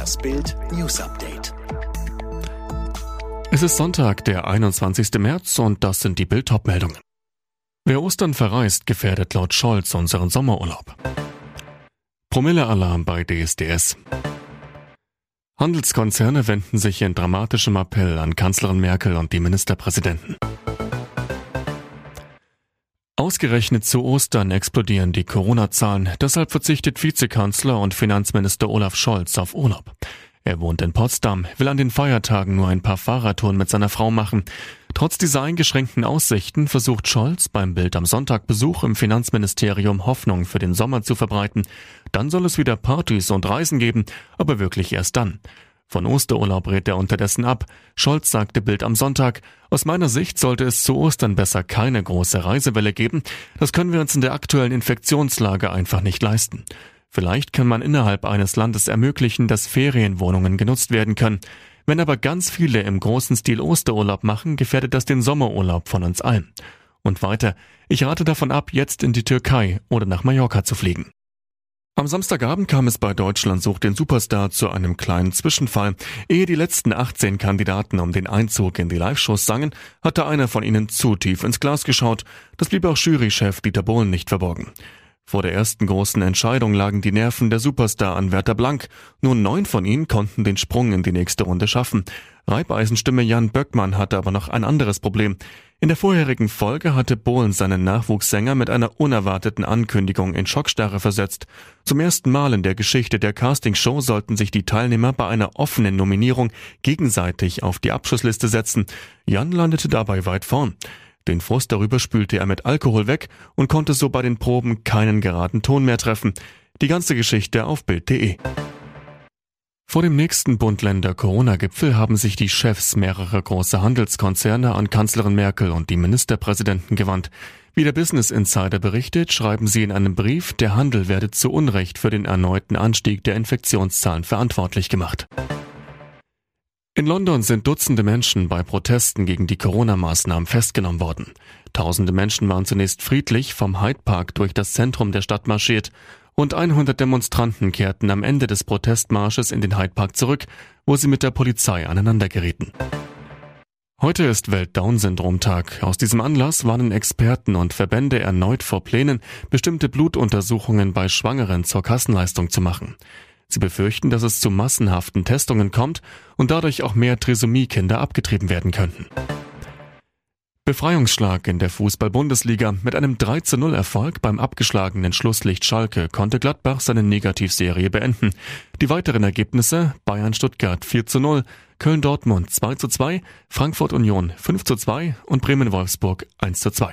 Das Bild News Update. Es ist Sonntag, der 21. März und das sind die Bild meldungen Wer Ostern verreist, gefährdet laut Scholz unseren Sommerurlaub. Promillealarm bei DSDS. Handelskonzerne wenden sich in dramatischem Appell an Kanzlerin Merkel und die Ministerpräsidenten. Ausgerechnet zu Ostern explodieren die Corona-Zahlen, deshalb verzichtet Vizekanzler und Finanzminister Olaf Scholz auf Urlaub. Er wohnt in Potsdam, will an den Feiertagen nur ein paar Fahrradtouren mit seiner Frau machen. Trotz dieser eingeschränkten Aussichten versucht Scholz beim Bild am Sonntag Besuch im Finanzministerium Hoffnung für den Sommer zu verbreiten. Dann soll es wieder Partys und Reisen geben, aber wirklich erst dann. Von Osterurlaub rät er unterdessen ab. Scholz sagte Bild am Sonntag, aus meiner Sicht sollte es zu Ostern besser keine große Reisewelle geben. Das können wir uns in der aktuellen Infektionslage einfach nicht leisten. Vielleicht kann man innerhalb eines Landes ermöglichen, dass Ferienwohnungen genutzt werden können. Wenn aber ganz viele im großen Stil Osterurlaub machen, gefährdet das den Sommerurlaub von uns allen. Und weiter, ich rate davon ab, jetzt in die Türkei oder nach Mallorca zu fliegen. Am Samstagabend kam es bei Deutschland sucht den Superstar zu einem kleinen Zwischenfall. Ehe die letzten 18 Kandidaten um den Einzug in die Live-Shows sangen, hatte einer von ihnen zu tief ins Glas geschaut. Das blieb auch Jurychef Dieter Bohlen nicht verborgen. Vor der ersten großen Entscheidung lagen die Nerven der Superstar-Anwärter blank. Nur neun von ihnen konnten den Sprung in die nächste Runde schaffen. Reibeisenstimme Jan Böckmann hatte aber noch ein anderes Problem. In der vorherigen Folge hatte Bohlen seinen Nachwuchssänger mit einer unerwarteten Ankündigung in Schockstarre versetzt. Zum ersten Mal in der Geschichte der Castingshow sollten sich die Teilnehmer bei einer offenen Nominierung gegenseitig auf die Abschussliste setzen. Jan landete dabei weit vorn. Den Frust darüber spülte er mit Alkohol weg und konnte so bei den Proben keinen geraden Ton mehr treffen. Die ganze Geschichte auf Bild.de. Vor dem nächsten Bund-Länder-Corona-Gipfel haben sich die Chefs mehrerer großer Handelskonzerne an Kanzlerin Merkel und die Ministerpräsidenten gewandt. Wie der Business Insider berichtet, schreiben sie in einem Brief, der Handel werde zu Unrecht für den erneuten Anstieg der Infektionszahlen verantwortlich gemacht. In London sind Dutzende Menschen bei Protesten gegen die Corona-Maßnahmen festgenommen worden. Tausende Menschen waren zunächst friedlich vom Hyde Park durch das Zentrum der Stadt marschiert. Rund 100 Demonstranten kehrten am Ende des Protestmarsches in den Hyde Park zurück, wo sie mit der Polizei aneinandergerieten. Heute ist Welt-Down-Syndrom-Tag. Aus diesem Anlass warnen Experten und Verbände erneut vor Plänen, bestimmte Blutuntersuchungen bei Schwangeren zur Kassenleistung zu machen. Sie befürchten, dass es zu massenhaften Testungen kommt und dadurch auch mehr Trisomie-Kinder abgetrieben werden könnten. Befreiungsschlag in der Fußball-Bundesliga. Mit einem 3-0-Erfolg beim abgeschlagenen Schlusslicht Schalke konnte Gladbach seine Negativserie beenden. Die weiteren Ergebnisse Bayern-Stuttgart 4-0, Köln-Dortmund 2-2, Frankfurt-Union 5-2 und Bremen-Wolfsburg 1-2.